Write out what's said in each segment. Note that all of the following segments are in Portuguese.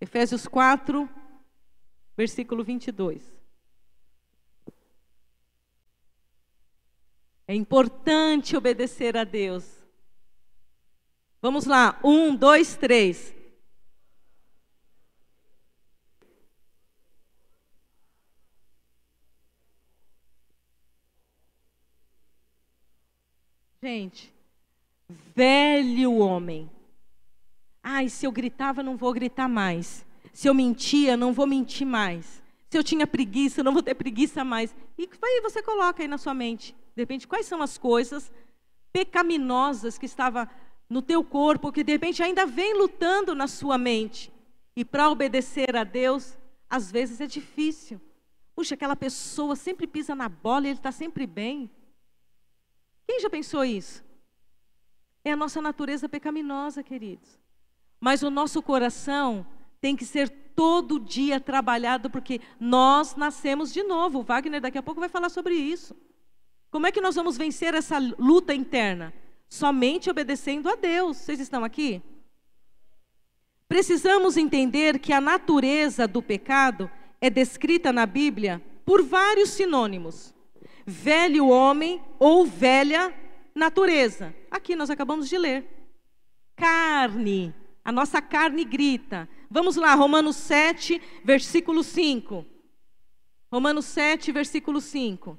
Efésios 4, versículo 22. É importante obedecer a Deus. Vamos lá, um, dois, três. Gente, velho homem. Ai, se eu gritava, não vou gritar mais. Se eu mentia, não vou mentir mais. Se eu tinha preguiça, não vou ter preguiça mais. E aí você coloca aí na sua mente, de repente, quais são as coisas pecaminosas que estava no teu corpo, que de repente ainda vem lutando na sua mente. E para obedecer a Deus, às vezes é difícil. Puxa, aquela pessoa sempre pisa na bola e ele está sempre bem. Quem já pensou isso? É a nossa natureza pecaminosa, queridos. Mas o nosso coração tem que ser todo dia trabalhado, porque nós nascemos de novo. O Wagner daqui a pouco vai falar sobre isso. Como é que nós vamos vencer essa luta interna? Somente obedecendo a Deus. Vocês estão aqui? Precisamos entender que a natureza do pecado é descrita na Bíblia por vários sinônimos: velho homem ou velha natureza. Aqui nós acabamos de ler. Carne, a nossa carne grita. Vamos lá, Romanos 7, versículo 5. Romanos 7, versículo 5.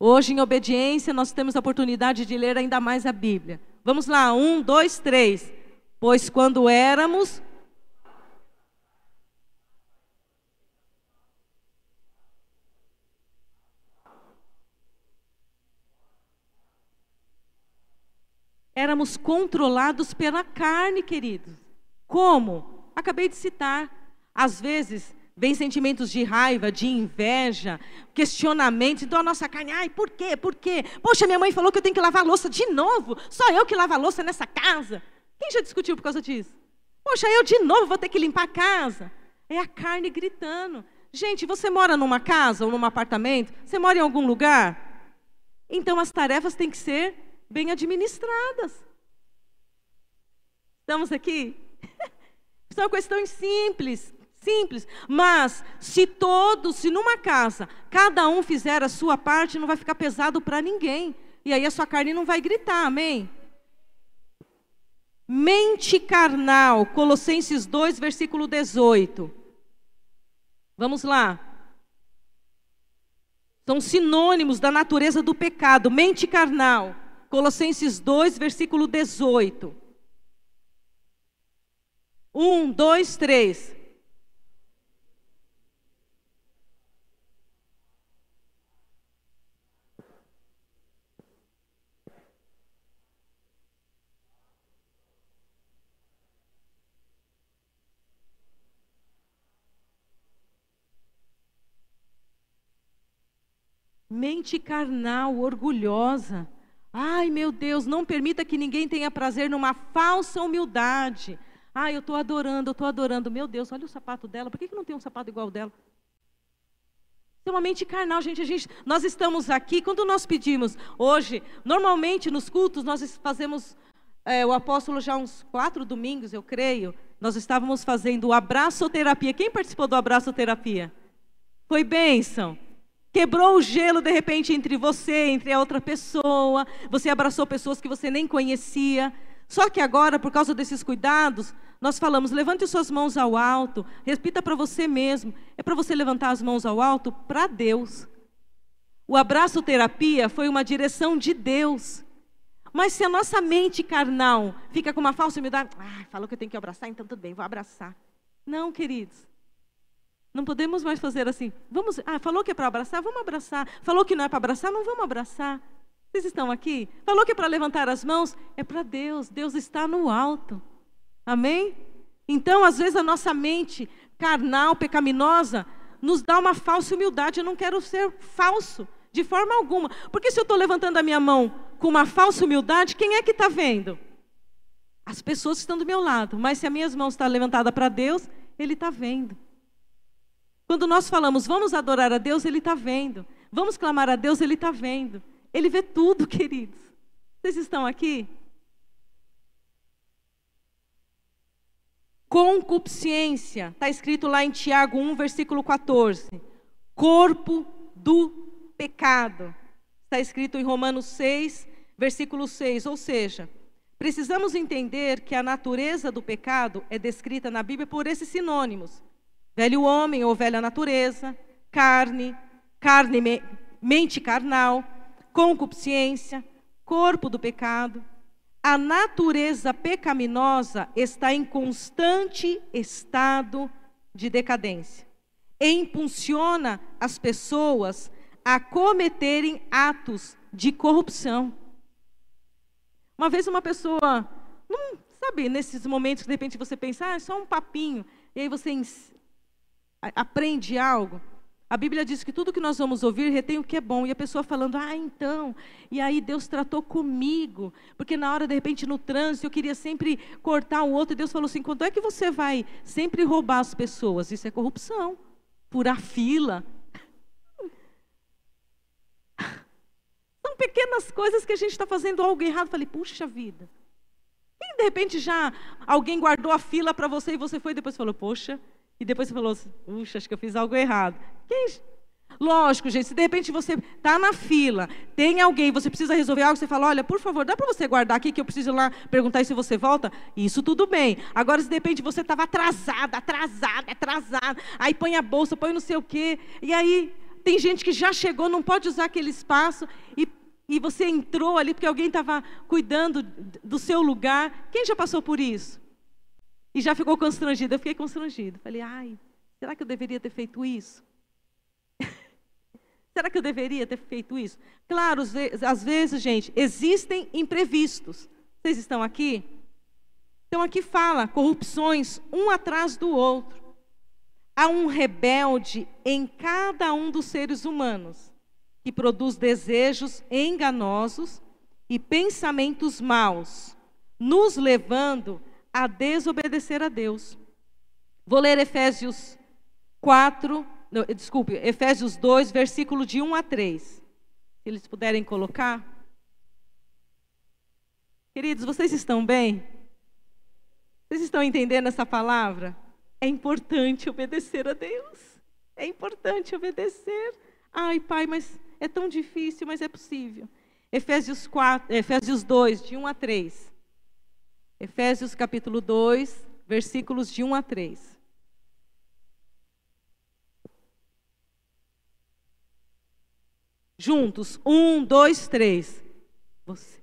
Hoje, em obediência, nós temos a oportunidade de ler ainda mais a Bíblia. Vamos lá, um, dois, três. Pois quando éramos éramos controlados pela carne, queridos. Como? Acabei de citar. Às vezes, vem sentimentos de raiva, de inveja, questionamentos. Então a nossa carne, ai, por quê? Por quê? Poxa, minha mãe falou que eu tenho que lavar louça de novo. Só eu que lavo a louça nessa casa. Quem já discutiu por causa disso? Poxa, eu de novo vou ter que limpar a casa. É a carne gritando. Gente, você mora numa casa ou num apartamento? Você mora em algum lugar? Então as tarefas têm que ser bem administradas. Estamos aqui? São questões simples, simples. Mas se todos, se numa casa, cada um fizer a sua parte, não vai ficar pesado para ninguém. E aí a sua carne não vai gritar, amém? Mente carnal, Colossenses 2, versículo 18. Vamos lá. São sinônimos da natureza do pecado. Mente carnal. Colossenses 2, versículo 18. 1, 2, 3. Mente carnal, orgulhosa. Ai, meu Deus, não permita que ninguém tenha prazer numa falsa humildade. Ai, eu estou adorando, eu estou adorando. Meu Deus, olha o sapato dela. Por que, que não tem um sapato igual dela? É uma mente carnal, gente, gente. Nós estamos aqui, quando nós pedimos hoje, normalmente nos cultos, nós fazemos, é, o apóstolo já uns quatro domingos, eu creio, nós estávamos fazendo o abraçoterapia. Quem participou do abraçoterapia? Foi bênção. Quebrou o gelo de repente entre você, entre a outra pessoa. Você abraçou pessoas que você nem conhecia. Só que agora, por causa desses cuidados, nós falamos: levante suas mãos ao alto. Repita para você mesmo. É para você levantar as mãos ao alto para Deus. O abraço terapia foi uma direção de Deus. Mas se a nossa mente carnal fica com uma falsa humildade, ah, falou que eu tenho que abraçar, então tudo bem, vou abraçar. Não, queridos. Não podemos mais fazer assim. Vamos, ah, falou que é para abraçar, vamos abraçar. Falou que não é para abraçar, não vamos abraçar. Vocês estão aqui? Falou que é para levantar as mãos, é para Deus. Deus está no alto. Amém? Então, às vezes a nossa mente carnal, pecaminosa, nos dá uma falsa humildade. Eu não quero ser falso de forma alguma. Porque se eu estou levantando a minha mão com uma falsa humildade, quem é que está vendo? As pessoas estão do meu lado. Mas se a minhas mãos estão levantadas para Deus, Ele está vendo. Quando nós falamos, vamos adorar a Deus, Ele está vendo. Vamos clamar a Deus, Ele está vendo. Ele vê tudo, queridos. Vocês estão aqui? Concupiscência, está escrito lá em Tiago 1, versículo 14. Corpo do pecado, está escrito em Romanos 6, versículo 6. Ou seja, precisamos entender que a natureza do pecado é descrita na Bíblia por esses sinônimos: velho homem ou velha natureza, carne, carne, mente carnal, concupiscência, corpo do pecado. A natureza pecaminosa está em constante estado de decadência e impulsiona as pessoas a cometerem atos de corrupção. Uma vez uma pessoa, não, sabe, nesses momentos que de repente você pensa, ah, é só um papinho, e aí você aprende algo. A Bíblia diz que tudo que nós vamos ouvir retém o que é bom. E a pessoa falando, ah, então, e aí Deus tratou comigo. Porque na hora, de repente, no trânsito, eu queria sempre cortar o outro. E Deus falou assim: quando é que você vai sempre roubar as pessoas? Isso é corrupção. Furar fila. São pequenas coisas que a gente está fazendo algo errado. falei, puxa vida. E de repente já alguém guardou a fila para você e você foi e depois falou, poxa, e depois você falou assim, puxa, acho que eu fiz algo errado. Quem... Lógico, gente, se de repente você está na fila, tem alguém, você precisa resolver algo, você fala, olha, por favor, dá para você guardar aqui que eu preciso lá perguntar se você volta? Isso tudo bem. Agora, se de repente você estava atrasada, atrasada, atrasada, aí põe a bolsa, põe não sei o quê, e aí tem gente que já chegou, não pode usar aquele espaço, e, e você entrou ali porque alguém estava cuidando do seu lugar. Quem já passou por isso? E já ficou constrangido. Eu fiquei constrangido. Falei, ai, será que eu deveria ter feito isso? será que eu deveria ter feito isso? Claro, às vezes, gente, existem imprevistos. Vocês estão aqui? Então aqui fala corrupções um atrás do outro. Há um rebelde em cada um dos seres humanos que produz desejos enganosos e pensamentos maus, nos levando a desobedecer a Deus. Vou ler Efésios 4, não, desculpe, Efésios 2, versículo de 1 a 3. Se eles puderem colocar. Queridos, vocês estão bem? Vocês estão entendendo essa palavra? É importante obedecer a Deus. É importante obedecer. Ai, pai, mas é tão difícil, mas é possível. Efésios, 4, Efésios 2, de 1 a 3. Efésios capítulo 2, versículos de 1 a 3. Juntos, um, dois, três. Você.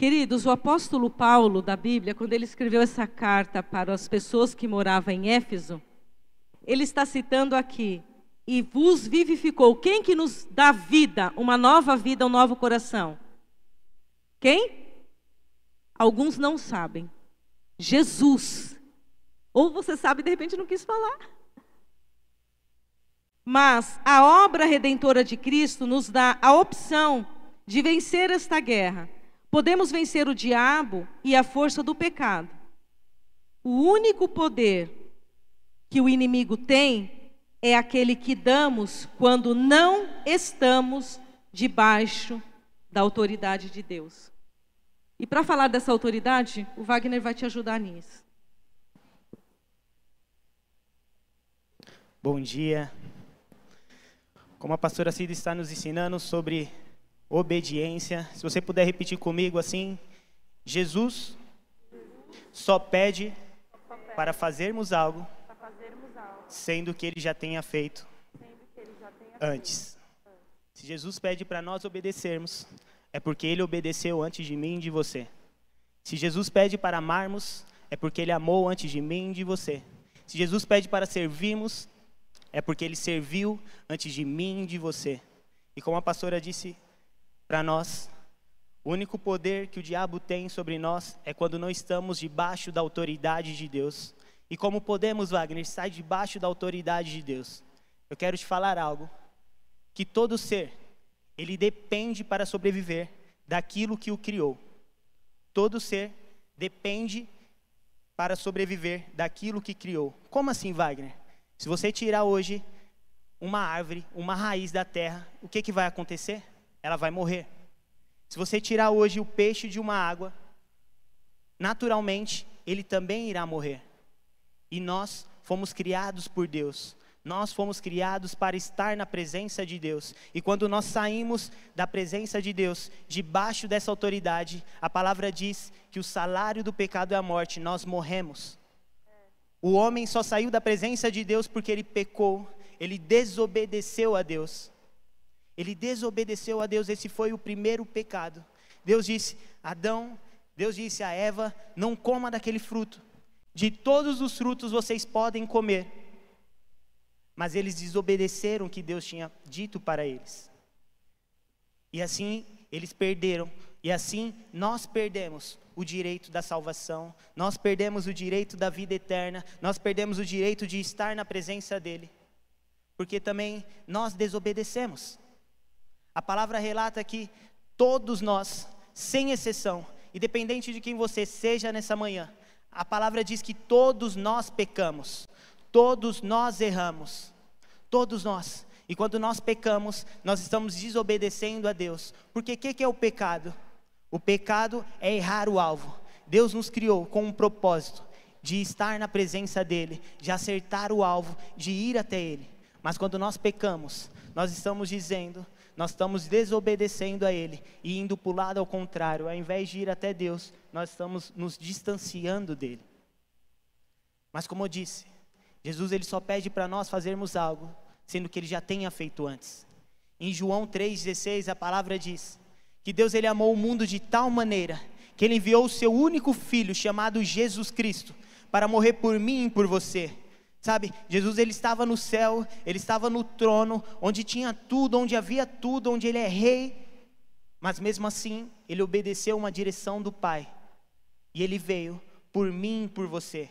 Queridos, o apóstolo Paulo da Bíblia, quando ele escreveu essa carta para as pessoas que moravam em Éfeso, ele está citando aqui: "E vos vivificou". Quem que nos dá vida, uma nova vida, um novo coração? Quem? Alguns não sabem. Jesus. Ou você sabe e de repente não quis falar. Mas a obra redentora de Cristo nos dá a opção de vencer esta guerra Podemos vencer o diabo e a força do pecado. O único poder que o inimigo tem é aquele que damos quando não estamos debaixo da autoridade de Deus. E para falar dessa autoridade, o Wagner vai te ajudar nisso. Bom dia. Como a pastora Cida está nos ensinando sobre obediência. Se você puder repetir comigo assim: Jesus só pede para fazermos algo, sendo que ele já tenha feito antes. Se Jesus pede para nós obedecermos, é porque ele obedeceu antes de mim e de você. Se Jesus pede para amarmos, é porque ele amou antes de mim e de você. Se Jesus pede para servirmos, é porque ele serviu antes de mim e de você. E como a pastora disse para nós, O único poder que o diabo tem sobre nós é quando não estamos debaixo da autoridade de Deus. E como podemos, Wagner, estar debaixo da autoridade de Deus? Eu quero te falar algo. Que todo ser, ele depende para sobreviver daquilo que o criou. Todo ser depende para sobreviver daquilo que criou. Como assim, Wagner? Se você tirar hoje uma árvore, uma raiz da terra, o que, que vai acontecer? Ela vai morrer. Se você tirar hoje o peixe de uma água, naturalmente ele também irá morrer. E nós fomos criados por Deus. Nós fomos criados para estar na presença de Deus. E quando nós saímos da presença de Deus, debaixo dessa autoridade, a palavra diz que o salário do pecado é a morte, nós morremos. O homem só saiu da presença de Deus porque ele pecou, ele desobedeceu a Deus. Ele desobedeceu a Deus, esse foi o primeiro pecado. Deus disse: Adão, Deus disse a Eva: Não coma daquele fruto. De todos os frutos vocês podem comer. Mas eles desobedeceram o que Deus tinha dito para eles. E assim eles perderam. E assim nós perdemos o direito da salvação, nós perdemos o direito da vida eterna, nós perdemos o direito de estar na presença dEle. Porque também nós desobedecemos. A palavra relata que todos nós, sem exceção, independente de quem você seja nessa manhã, a palavra diz que todos nós pecamos, todos nós erramos, todos nós. E quando nós pecamos, nós estamos desobedecendo a Deus. Porque o que, que é o pecado? O pecado é errar o alvo. Deus nos criou com um propósito de estar na presença dEle, de acertar o alvo, de ir até Ele. Mas quando nós pecamos, nós estamos dizendo nós estamos desobedecendo a Ele e indo para o lado ao contrário, ao invés de ir até Deus, nós estamos nos distanciando dele. Mas como eu disse, Jesus ele só pede para nós fazermos algo, sendo que ele já tenha feito antes. Em João 3,16 a palavra diz que Deus ele amou o mundo de tal maneira que ele enviou o seu único filho chamado Jesus Cristo para morrer por mim e por você Sabe, Jesus ele estava no céu, ele estava no trono, onde tinha tudo, onde havia tudo, onde ele é rei, mas mesmo assim, ele obedeceu uma direção do Pai. E ele veio por mim por você,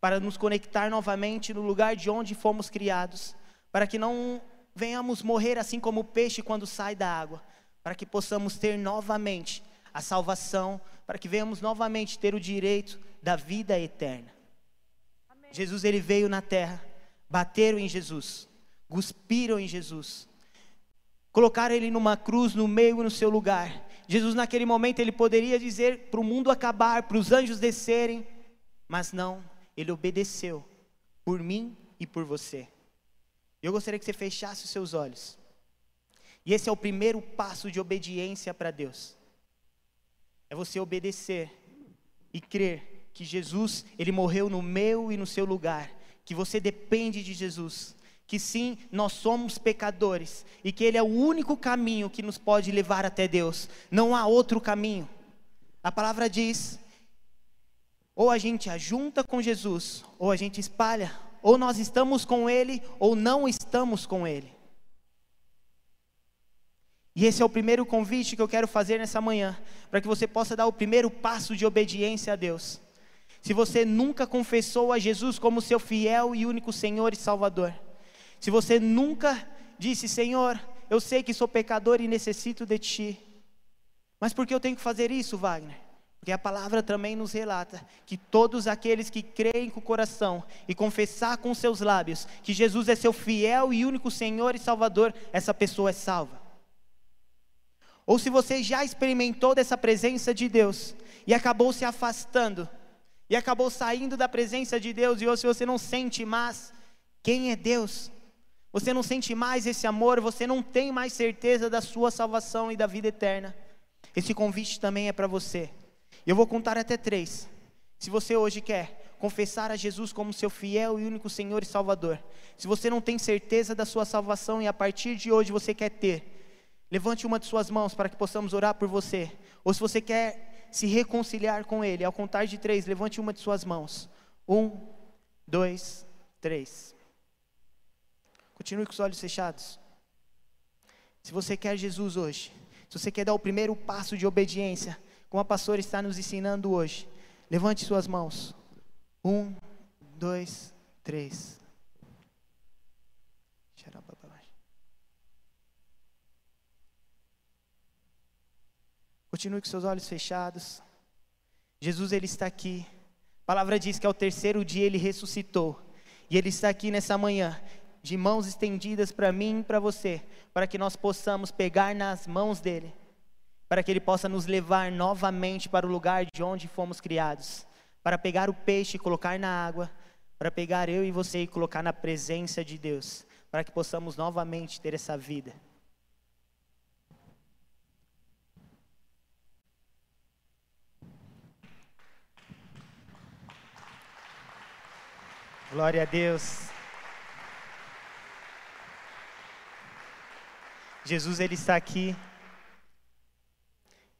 para nos conectar novamente no lugar de onde fomos criados, para que não venhamos morrer assim como o peixe quando sai da água, para que possamos ter novamente a salvação, para que venhamos novamente ter o direito da vida eterna. Jesus ele veio na terra, bateram em Jesus, cuspiram em Jesus, colocaram ele numa cruz no meio no seu lugar. Jesus naquele momento ele poderia dizer para o mundo acabar, para os anjos descerem, mas não, ele obedeceu por mim e por você. Eu gostaria que você fechasse os seus olhos. E esse é o primeiro passo de obediência para Deus. É você obedecer e crer que Jesus, ele morreu no meu e no seu lugar, que você depende de Jesus, que sim, nós somos pecadores e que ele é o único caminho que nos pode levar até Deus. Não há outro caminho. A palavra diz: ou a gente ajunta com Jesus, ou a gente espalha, ou nós estamos com ele ou não estamos com ele. E esse é o primeiro convite que eu quero fazer nessa manhã, para que você possa dar o primeiro passo de obediência a Deus se você nunca confessou a Jesus como seu fiel e único Senhor e Salvador, se você nunca disse, Senhor, eu sei que sou pecador e necessito de Ti, mas por que eu tenho que fazer isso, Wagner? Porque a palavra também nos relata que todos aqueles que creem com o coração e confessar com seus lábios que Jesus é seu fiel e único Senhor e Salvador, essa pessoa é salva. Ou se você já experimentou dessa presença de Deus e acabou se afastando, e acabou saindo da presença de Deus, e hoje você não sente mais quem é Deus, você não sente mais esse amor, você não tem mais certeza da sua salvação e da vida eterna. Esse convite também é para você. Eu vou contar até três. Se você hoje quer confessar a Jesus como seu fiel e único Senhor e Salvador, se você não tem certeza da sua salvação e a partir de hoje você quer ter, levante uma de suas mãos para que possamos orar por você. Ou se você quer se reconciliar com Ele. Ao contar de três, levante uma de suas mãos. Um, dois, três. Continue com os olhos fechados. Se você quer Jesus hoje, Se você quer dar o primeiro passo de obediência, como a pastora está nos ensinando hoje, levante suas mãos. Um, dois, três. Continue com seus olhos fechados. Jesus ele está aqui. A palavra diz que ao terceiro dia ele ressuscitou. E ele está aqui nessa manhã, de mãos estendidas para mim e para você, para que nós possamos pegar nas mãos dele, para que ele possa nos levar novamente para o lugar de onde fomos criados, para pegar o peixe e colocar na água, para pegar eu e você e colocar na presença de Deus, para que possamos novamente ter essa vida. Glória a Deus. Jesus ele está aqui.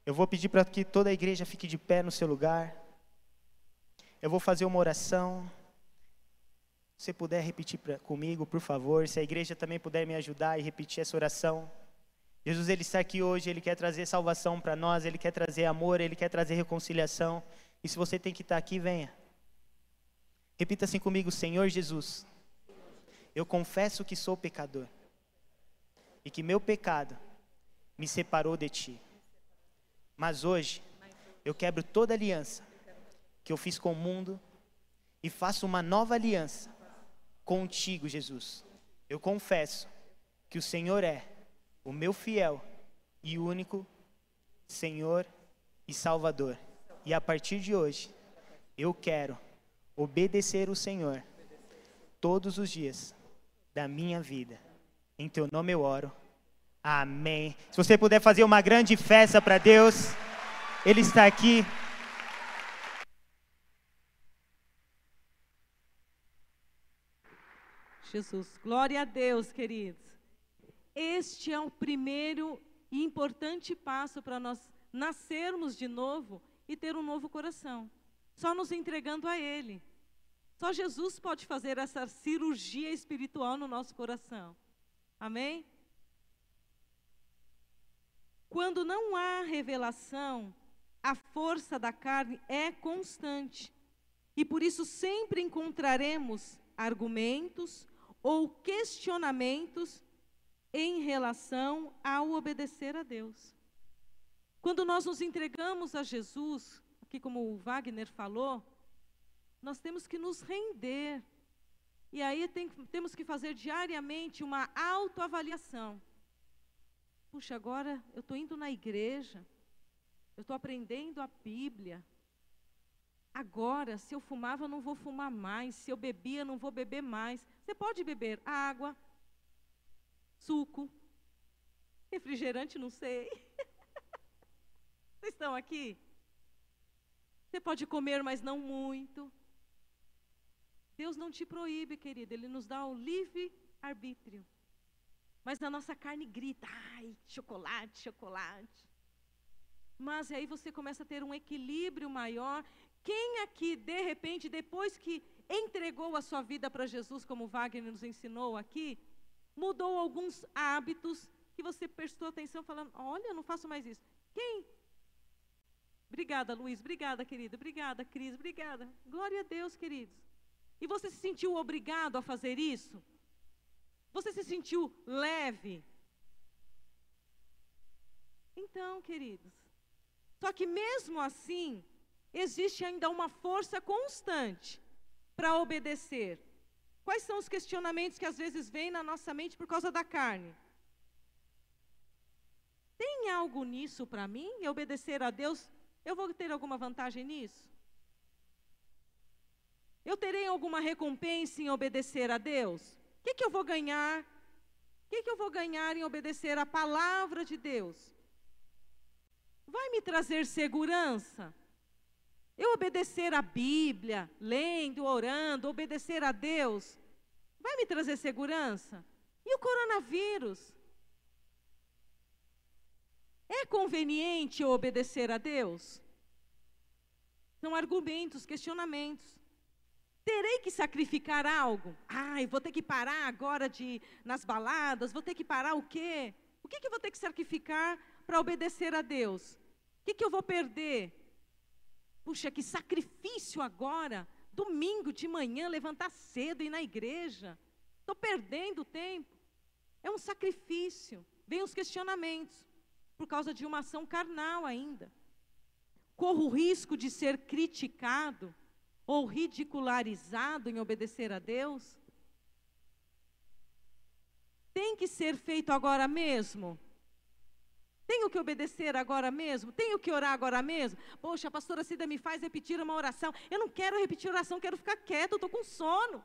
Eu vou pedir para que toda a igreja fique de pé no seu lugar. Eu vou fazer uma oração. Se puder repetir pra, comigo, por favor. Se a igreja também puder me ajudar e repetir essa oração. Jesus ele está aqui hoje, ele quer trazer salvação para nós, ele quer trazer amor, ele quer trazer reconciliação. E se você tem que estar aqui, venha. Repita assim comigo, Senhor Jesus. Eu confesso que sou pecador e que meu pecado me separou de ti. Mas hoje eu quebro toda aliança que eu fiz com o mundo e faço uma nova aliança contigo, Jesus. Eu confesso que o Senhor é o meu fiel e único Senhor e Salvador. E a partir de hoje, eu quero obedecer o Senhor todos os dias da minha vida. Em teu nome eu oro. Amém. Se você puder fazer uma grande festa para Deus, Ele está aqui. Jesus, glória a Deus, queridos. Este é o primeiro e importante passo para nós nascermos de novo e ter um novo coração. Só nos entregando a Ele. Só Jesus pode fazer essa cirurgia espiritual no nosso coração. Amém? Quando não há revelação, a força da carne é constante. E por isso sempre encontraremos argumentos ou questionamentos em relação ao obedecer a Deus. Quando nós nos entregamos a Jesus, aqui como o Wagner falou, nós temos que nos render. E aí tem, temos que fazer diariamente uma autoavaliação. Puxa, agora eu estou indo na igreja, eu estou aprendendo a Bíblia. Agora, se eu fumava, eu não vou fumar mais. Se eu bebia, eu não vou beber mais. Você pode beber água, suco, refrigerante, não sei. Vocês estão aqui? Você pode comer, mas não muito. Deus não te proíbe, querido, Ele nos dá o livre arbítrio. Mas a nossa carne grita, ai, chocolate, chocolate. Mas aí você começa a ter um equilíbrio maior. Quem aqui, de repente, depois que entregou a sua vida para Jesus, como Wagner nos ensinou aqui, mudou alguns hábitos que você prestou atenção, falando: Olha, eu não faço mais isso. Quem? Obrigada, Luiz. Obrigada, querida. Obrigada, Cris. Obrigada. Glória a Deus, queridos. E você se sentiu obrigado a fazer isso? Você se sentiu leve? Então, queridos, só que mesmo assim, existe ainda uma força constante para obedecer. Quais são os questionamentos que às vezes vêm na nossa mente por causa da carne? Tem algo nisso para mim? E obedecer a Deus, eu vou ter alguma vantagem nisso? Eu terei alguma recompensa em obedecer a Deus? O que, que eu vou ganhar? O que, que eu vou ganhar em obedecer a palavra de Deus? Vai me trazer segurança? Eu obedecer a Bíblia, lendo, orando, obedecer a Deus, vai me trazer segurança? E o coronavírus? É conveniente eu obedecer a Deus? São argumentos, questionamentos. Terei que sacrificar algo? Ai, vou ter que parar agora de nas baladas, vou ter que parar o quê? O que, que eu vou ter que sacrificar para obedecer a Deus? O que, que eu vou perder? Puxa, que sacrifício agora, domingo de manhã, levantar cedo e ir na igreja. Estou perdendo tempo. É um sacrifício. Vem os questionamentos, por causa de uma ação carnal ainda. Corro o risco de ser criticado ou ridicularizado em obedecer a Deus? Tem que ser feito agora mesmo? Tenho que obedecer agora mesmo? Tenho que orar agora mesmo? Poxa, a pastora Cida me faz repetir uma oração. Eu não quero repetir oração, quero ficar quieto, estou com sono.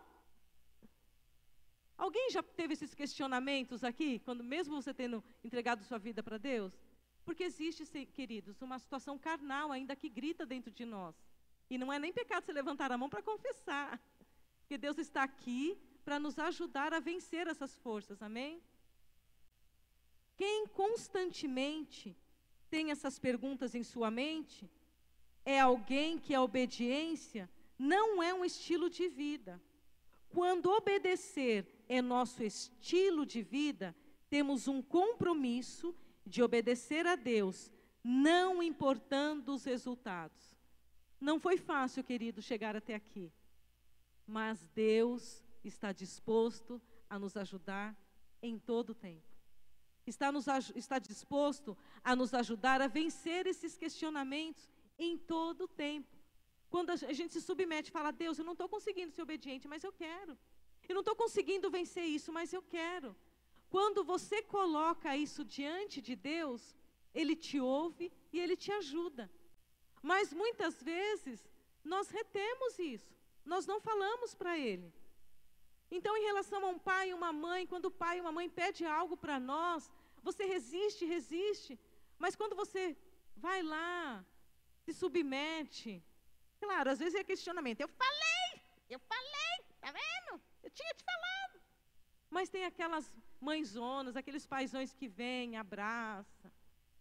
Alguém já teve esses questionamentos aqui, quando mesmo você tendo entregado sua vida para Deus? Porque existe, queridos, uma situação carnal ainda que grita dentro de nós. E não é nem pecado você levantar a mão para confessar. Porque Deus está aqui para nos ajudar a vencer essas forças, amém? Quem constantemente tem essas perguntas em sua mente é alguém que a obediência não é um estilo de vida. Quando obedecer é nosso estilo de vida, temos um compromisso de obedecer a Deus, não importando os resultados. Não foi fácil, querido, chegar até aqui, mas Deus está disposto a nos ajudar em todo o tempo. Está, nos, está disposto a nos ajudar a vencer esses questionamentos em todo o tempo. Quando a gente se submete e fala, Deus, eu não estou conseguindo ser obediente, mas eu quero. Eu não estou conseguindo vencer isso, mas eu quero. Quando você coloca isso diante de Deus, Ele te ouve e Ele te ajuda. Mas muitas vezes nós retemos isso, nós não falamos para Ele. Então, em relação a um pai e uma mãe, quando o pai e uma mãe pedem algo para nós, você resiste, resiste, mas quando você vai lá, se submete, claro, às vezes é questionamento. Eu falei, eu falei, tá vendo? Eu tinha te falado. Mas tem aquelas mãezonas, aqueles paisões que vêm, abraça,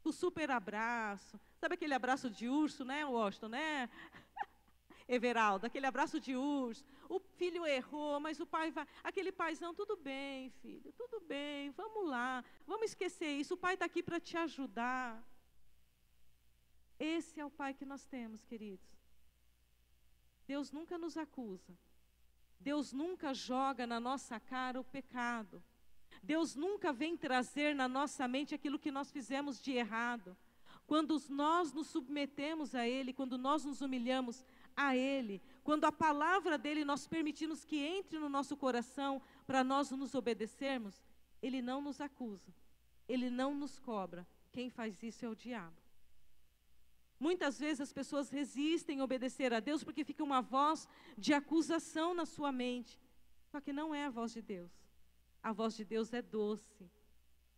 o super abraço. Sabe aquele abraço de urso, né, Washington, né? Everaldo, aquele abraço de urso. O filho errou, mas o pai vai. Aquele paizão, tudo bem, filho, tudo bem, vamos lá, vamos esquecer isso. O pai está aqui para te ajudar. Esse é o pai que nós temos, queridos. Deus nunca nos acusa. Deus nunca joga na nossa cara o pecado. Deus nunca vem trazer na nossa mente aquilo que nós fizemos de errado. Quando nós nos submetemos a Ele, quando nós nos humilhamos, a Ele, quando a palavra dele nós permitimos que entre no nosso coração para nós nos obedecermos, Ele não nos acusa, Ele não nos cobra. Quem faz isso é o diabo. Muitas vezes as pessoas resistem a obedecer a Deus porque fica uma voz de acusação na sua mente. Só que não é a voz de Deus. A voz de Deus é doce,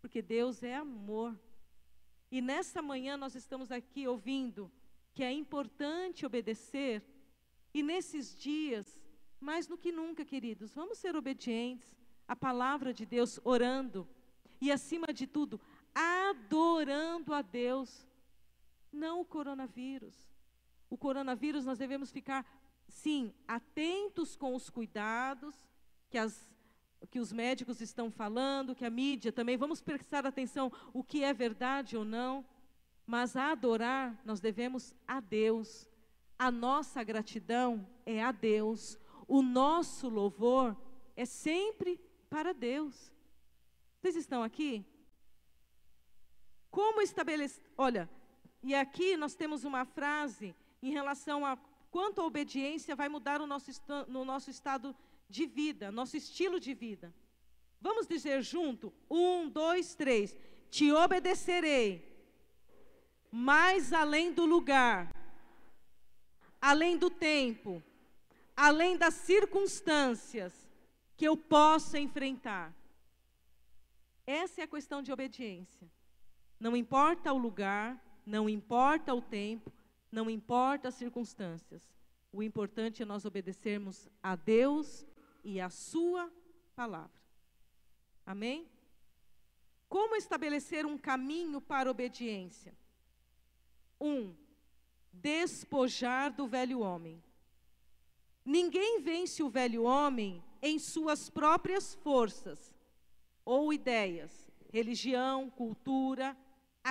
porque Deus é amor. E nessa manhã nós estamos aqui ouvindo que é importante obedecer. E nesses dias, mais do que nunca, queridos, vamos ser obedientes à palavra de Deus, orando. E acima de tudo, adorando a Deus, não o coronavírus. O coronavírus nós devemos ficar, sim, atentos com os cuidados que, as, que os médicos estão falando, que a mídia também, vamos prestar atenção o que é verdade ou não. Mas a adorar, nós devemos a Deus. A nossa gratidão é a Deus. O nosso louvor é sempre para Deus. Vocês estão aqui? Como estabelecer. Olha, e aqui nós temos uma frase em relação a quanto a obediência vai mudar o nosso, no nosso estado de vida, nosso estilo de vida. Vamos dizer junto? Um, dois, três. Te obedecerei mais além do lugar, além do tempo, além das circunstâncias que eu possa enfrentar. Essa é a questão de obediência. Não importa o lugar, não importa o tempo, não importa as circunstâncias. O importante é nós obedecermos a Deus e a Sua palavra. Amém? Como estabelecer um caminho para obediência? Um, despojar do velho homem. Ninguém vence o velho homem em suas próprias forças ou ideias, religião, cultura,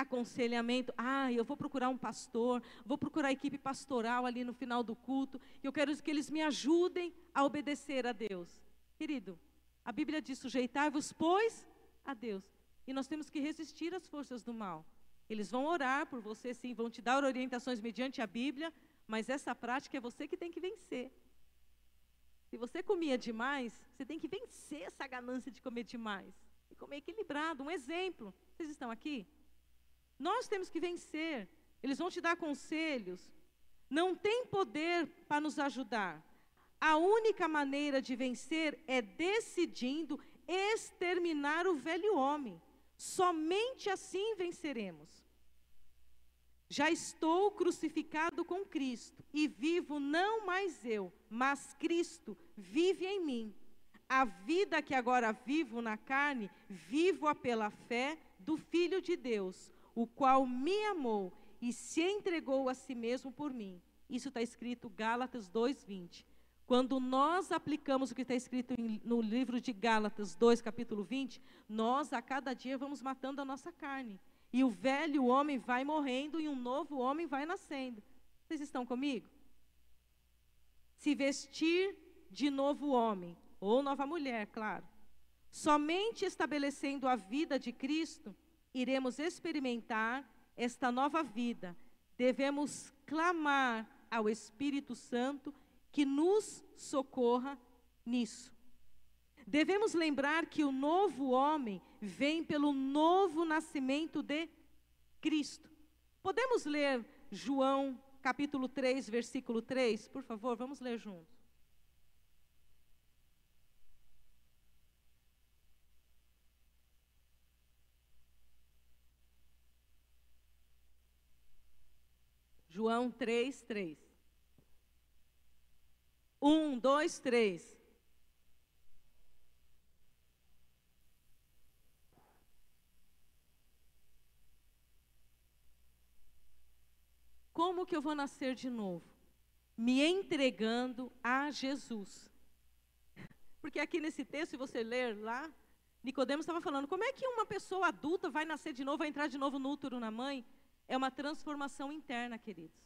aconselhamento. Ah, eu vou procurar um pastor, vou procurar a equipe pastoral ali no final do culto, e eu quero que eles me ajudem a obedecer a Deus. Querido, a Bíblia diz: sujeitai-vos, pois, a Deus. E nós temos que resistir às forças do mal. Eles vão orar por você, sim, vão te dar orientações mediante a Bíblia, mas essa prática é você que tem que vencer. Se você comia demais, você tem que vencer essa ganância de comer demais. E comer equilibrado. Um exemplo. Vocês estão aqui? Nós temos que vencer. Eles vão te dar conselhos. Não tem poder para nos ajudar. A única maneira de vencer é decidindo exterminar o velho homem. Somente assim venceremos. Já estou crucificado com Cristo e vivo não mais eu, mas Cristo vive em mim. A vida que agora vivo na carne, vivo-a pela fé do Filho de Deus, o qual me amou e se entregou a si mesmo por mim. Isso está escrito Gálatas 2:20. Quando nós aplicamos o que está escrito no livro de Gálatas 2, capítulo 20, nós a cada dia vamos matando a nossa carne. E o velho homem vai morrendo e um novo homem vai nascendo. Vocês estão comigo? Se vestir de novo homem, ou nova mulher, claro. Somente estabelecendo a vida de Cristo, iremos experimentar esta nova vida. Devemos clamar ao Espírito Santo que nos socorra nisso. Devemos lembrar que o novo homem vem pelo novo nascimento de Cristo. Podemos ler João capítulo 3, versículo 3? Por favor, vamos ler juntos. João 3, 3. Um, dois, três. Como que eu vou nascer de novo? Me entregando a Jesus. Porque aqui nesse texto, se você ler lá, Nicodemos estava falando, como é que uma pessoa adulta vai nascer de novo, vai entrar de novo no útero na mãe? É uma transformação interna, queridos.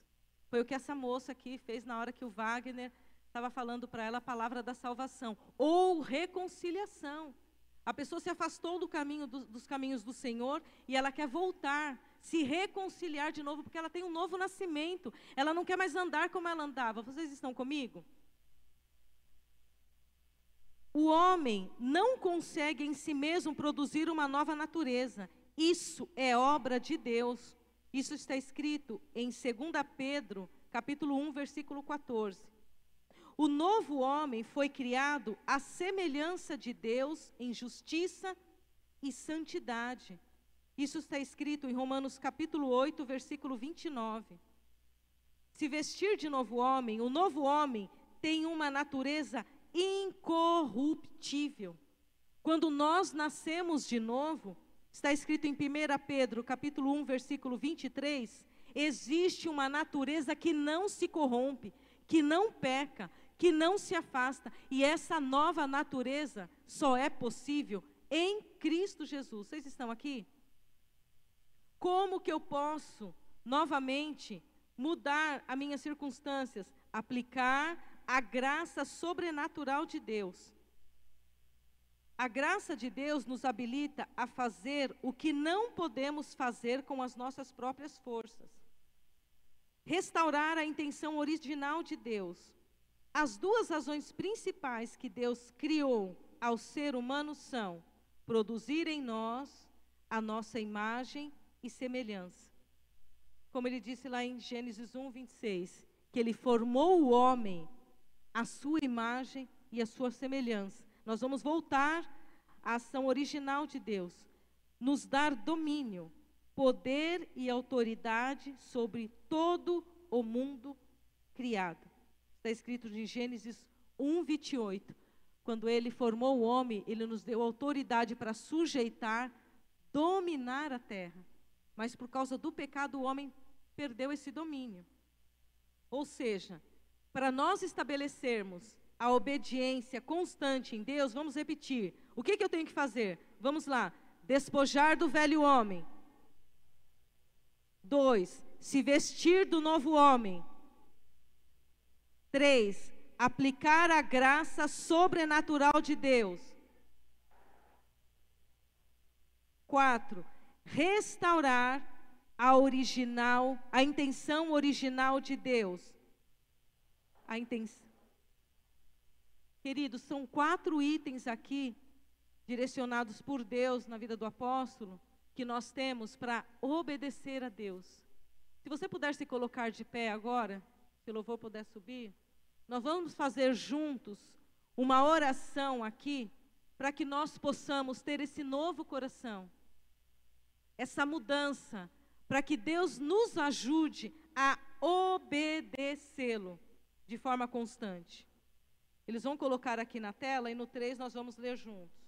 Foi o que essa moça aqui fez na hora que o Wagner estava falando para ela a palavra da salvação, ou reconciliação. A pessoa se afastou do caminho do, dos caminhos do Senhor e ela quer voltar, se reconciliar de novo, porque ela tem um novo nascimento. Ela não quer mais andar como ela andava. Vocês estão comigo? O homem não consegue em si mesmo produzir uma nova natureza. Isso é obra de Deus. Isso está escrito em 2 Pedro, capítulo 1, versículo 14. O novo homem foi criado à semelhança de Deus em justiça e santidade. Isso está escrito em Romanos capítulo 8, versículo 29. Se vestir de novo homem, o novo homem tem uma natureza incorruptível. Quando nós nascemos de novo, está escrito em 1 Pedro, capítulo 1, versículo 23, existe uma natureza que não se corrompe, que não peca, que não se afasta. E essa nova natureza só é possível em Cristo Jesus. Vocês estão aqui? Como que eu posso novamente mudar as minhas circunstâncias? Aplicar a graça sobrenatural de Deus. A graça de Deus nos habilita a fazer o que não podemos fazer com as nossas próprias forças. Restaurar a intenção original de Deus, as duas razões principais que Deus criou ao ser humano são produzir em nós a nossa imagem e semelhança. Como ele disse lá em Gênesis 1, 26, que ele formou o homem à sua imagem e à sua semelhança. Nós vamos voltar à ação original de Deus, nos dar domínio, poder e autoridade sobre todo o mundo criado. Está escrito em Gênesis 1, 28. Quando ele formou o homem, ele nos deu autoridade para sujeitar, dominar a terra. Mas por causa do pecado, o homem perdeu esse domínio. Ou seja, para nós estabelecermos a obediência constante em Deus, vamos repetir. O que, que eu tenho que fazer? Vamos lá. despojar do velho homem. Dois, se vestir do novo homem. Três, aplicar a graça sobrenatural de Deus. Quatro, restaurar a original, a intenção original de Deus. A intenção. Queridos, são quatro itens aqui direcionados por Deus na vida do apóstolo que nós temos para obedecer a Deus. Se você puder se colocar de pé agora, se o louvor puder subir, nós vamos fazer juntos uma oração aqui para que nós possamos ter esse novo coração, essa mudança, para que Deus nos ajude a obedecê-lo de forma constante. Eles vão colocar aqui na tela e no 3 nós vamos ler juntos.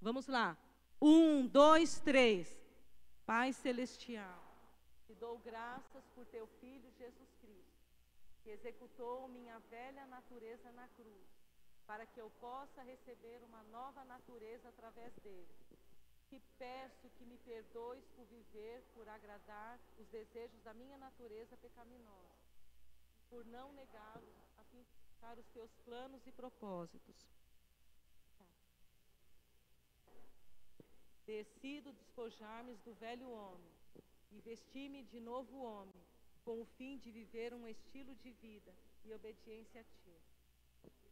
Vamos lá. Um, dois, três. Pai Celestial, te dou graças por teu Filho Jesus Cristo, que executou minha velha natureza na cruz, para que eu possa receber uma nova natureza através dele. Te peço que me perdoes por viver, por agradar os desejos da minha natureza pecaminosa, por não negá-los a fim de buscar os teus planos e propósitos. Decido despojar-me do velho homem e vestir-me de novo homem, com o fim de viver um estilo de vida e obediência a ti.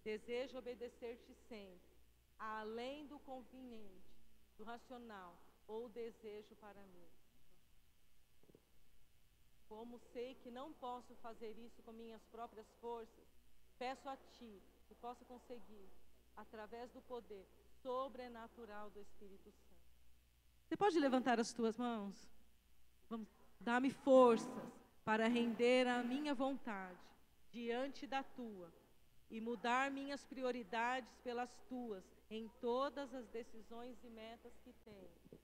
Desejo obedecer-te sempre, além do conveniente, do racional ou desejo para mim. Como sei que não posso fazer isso com minhas próprias forças, peço a Ti que possa conseguir, através do poder sobrenatural do Espírito Santo. Você pode levantar as tuas mãos? Vamos, dá-me forças para render a minha vontade diante da tua e mudar minhas prioridades pelas tuas em todas as decisões e metas que tenho.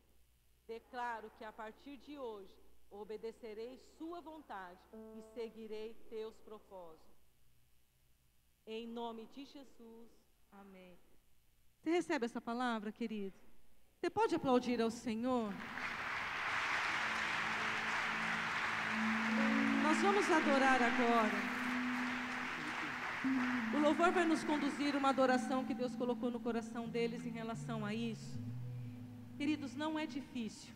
Declaro que a partir de hoje obedecerei Sua vontade e seguirei Teus propósitos. Em nome de Jesus, amém. Você recebe essa palavra, querido? Você pode aplaudir ao Senhor? Nós vamos adorar agora. O louvor vai nos conduzir uma adoração que Deus colocou no coração deles em relação a isso. Queridos, não é difícil.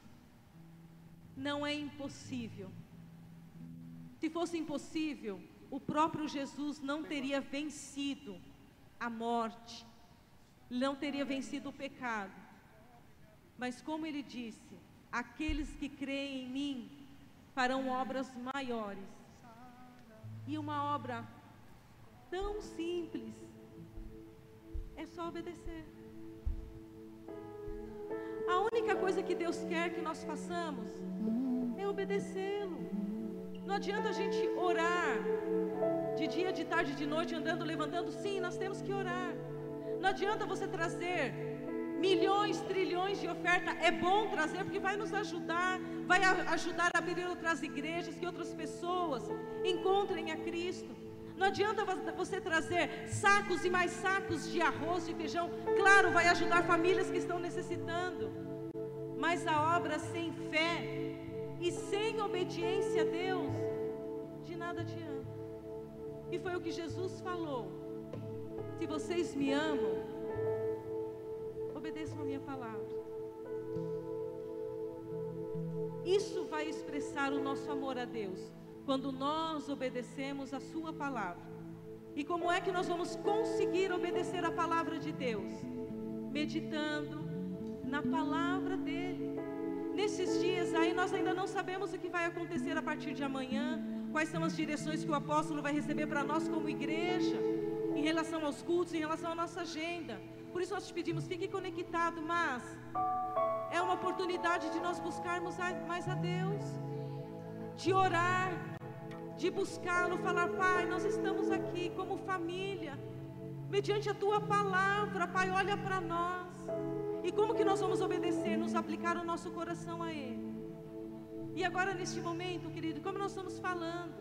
Não é impossível. Se fosse impossível, o próprio Jesus não teria vencido a morte, não teria vencido o pecado. Mas como ele disse, aqueles que creem em mim farão obras maiores. E uma obra tão simples é só obedecer. A única coisa que Deus quer que nós façamos é obedecê-lo. Não adianta a gente orar de dia, de tarde, de noite, andando, levantando. Sim, nós temos que orar. Não adianta você trazer milhões, trilhões de oferta, é bom trazer porque vai nos ajudar, vai ajudar a abrir outras igrejas, que outras pessoas encontrem a Cristo. Não adianta você trazer sacos e mais sacos de arroz e feijão, claro, vai ajudar famílias que estão necessitando, mas a obra sem fé e sem obediência a Deus, de nada adianta. E foi o que Jesus falou: se vocês me amam, obedeçam a minha palavra. Isso vai expressar o nosso amor a Deus, quando nós obedecemos a Sua palavra. E como é que nós vamos conseguir obedecer a palavra de Deus? Meditando na palavra dEle. Nesses dias aí, nós ainda não sabemos o que vai acontecer a partir de amanhã, quais são as direções que o apóstolo vai receber para nós como igreja, em relação aos cultos, em relação à nossa agenda. Por isso nós te pedimos, fique conectado, mas é uma oportunidade de nós buscarmos mais a Deus, de orar, de buscá-lo, falar, Pai, nós estamos aqui como família, mediante a tua palavra, Pai, olha para nós. E como que nós vamos obedecer? Nos aplicar o nosso coração a Ele. E agora, neste momento, querido, como nós estamos falando,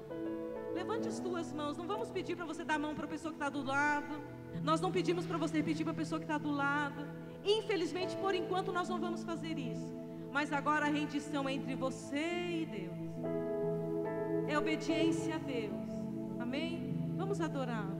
Levante as tuas mãos. Não vamos pedir para você dar a mão para a pessoa que está do lado. Nós não pedimos para você pedir para a pessoa que está do lado. Infelizmente, por enquanto, nós não vamos fazer isso. Mas agora a rendição é entre você e Deus. É obediência a Deus. Amém? Vamos adorar.